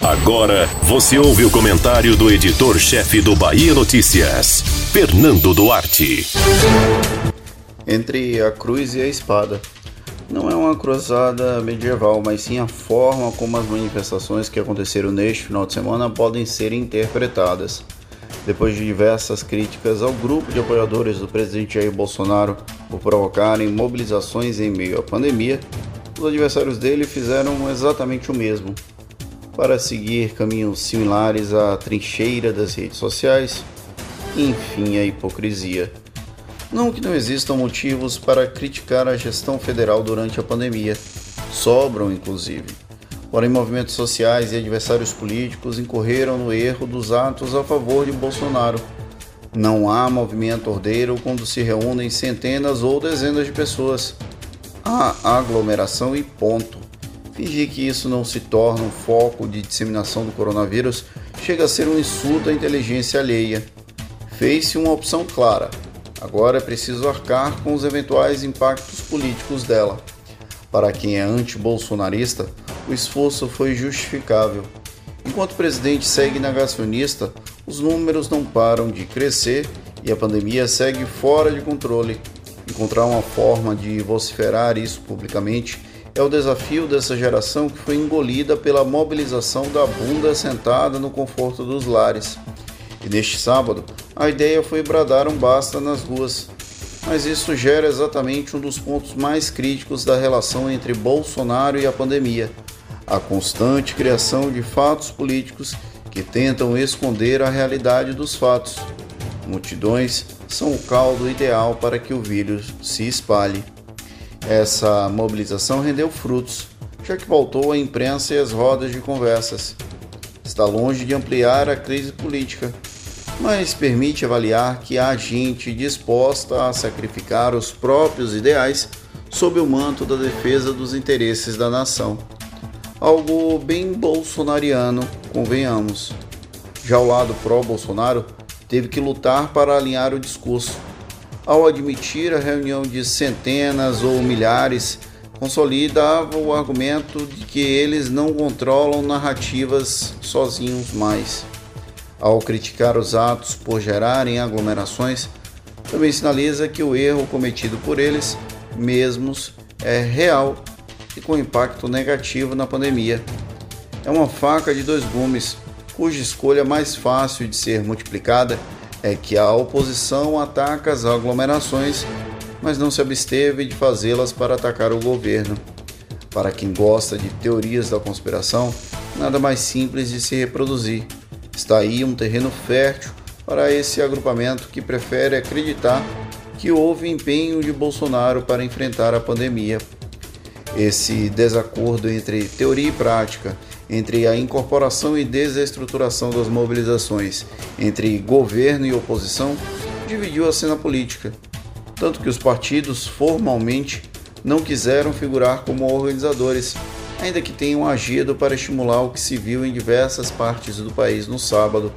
Agora você ouve o comentário do editor-chefe do Bahia Notícias, Fernando Duarte. Entre a cruz e a espada. Não é uma cruzada medieval, mas sim a forma como as manifestações que aconteceram neste final de semana podem ser interpretadas. Depois de diversas críticas ao grupo de apoiadores do presidente Jair Bolsonaro por provocarem mobilizações em meio à pandemia, os adversários dele fizeram exatamente o mesmo. Para seguir caminhos similares à trincheira das redes sociais, enfim, a hipocrisia. Não que não existam motivos para criticar a gestão federal durante a pandemia, sobram inclusive. Porém, movimentos sociais e adversários políticos incorreram no erro dos atos a favor de Bolsonaro. Não há movimento ordeiro quando se reúnem centenas ou dezenas de pessoas. Há aglomeração e ponto. Fingir que isso não se torna um foco de disseminação do coronavírus chega a ser um insulto à inteligência alheia. Fez-se uma opção clara Agora é preciso arcar com os eventuais impactos políticos dela. Para quem é anti-bolsonarista, o esforço foi justificável. Enquanto o presidente segue negacionista, os números não param de crescer e a pandemia segue fora de controle. Encontrar uma forma de vociferar isso publicamente é o desafio dessa geração que foi engolida pela mobilização da bunda sentada no conforto dos lares. E neste sábado, a ideia foi bradar um basta nas ruas. Mas isso gera exatamente um dos pontos mais críticos da relação entre Bolsonaro e a pandemia: a constante criação de fatos políticos que tentam esconder a realidade dos fatos. Multidões são o caldo ideal para que o vírus se espalhe. Essa mobilização rendeu frutos, já que voltou à imprensa e às rodas de conversas. Está longe de ampliar a crise política, mas permite avaliar que há gente disposta a sacrificar os próprios ideais sob o manto da defesa dos interesses da nação. Algo bem bolsonariano, convenhamos. Já o lado pró-Bolsonaro teve que lutar para alinhar o discurso. Ao admitir a reunião de centenas ou milhares, consolidava o argumento de que eles não controlam narrativas sozinhos mais ao criticar os atos por gerarem aglomerações, também sinaliza que o erro cometido por eles mesmos é real e com impacto negativo na pandemia. É uma faca de dois gumes, cuja escolha mais fácil de ser multiplicada é que a oposição ataca as aglomerações, mas não se absteve de fazê-las para atacar o governo. Para quem gosta de teorias da conspiração, nada mais simples de se reproduzir. Está aí um terreno fértil para esse agrupamento que prefere acreditar que houve empenho de Bolsonaro para enfrentar a pandemia. Esse desacordo entre teoria e prática, entre a incorporação e desestruturação das mobilizações, entre governo e oposição, dividiu a cena política. Tanto que os partidos formalmente não quiseram figurar como organizadores ainda que tenham agido para estimular o que se viu em diversas partes do país no sábado.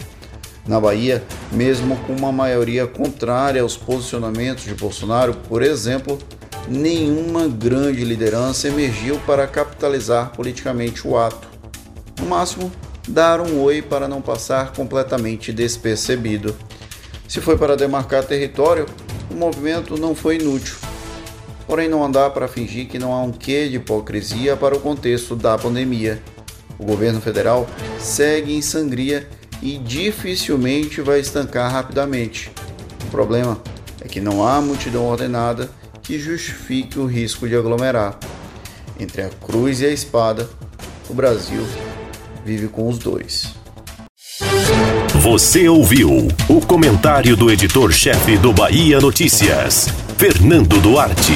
Na Bahia, mesmo com uma maioria contrária aos posicionamentos de Bolsonaro, por exemplo, nenhuma grande liderança emergiu para capitalizar politicamente o ato. Máximo, dar um oi para não passar completamente despercebido. Se foi para demarcar território, o movimento não foi inútil. Porém, não dá para fingir que não há um quê de hipocrisia para o contexto da pandemia. O governo federal segue em sangria e dificilmente vai estancar rapidamente. O problema é que não há multidão ordenada que justifique o risco de aglomerar. Entre a cruz e a espada, o Brasil vive com os dois. Você ouviu o comentário do editor-chefe do Bahia Notícias. Fernando Duarte.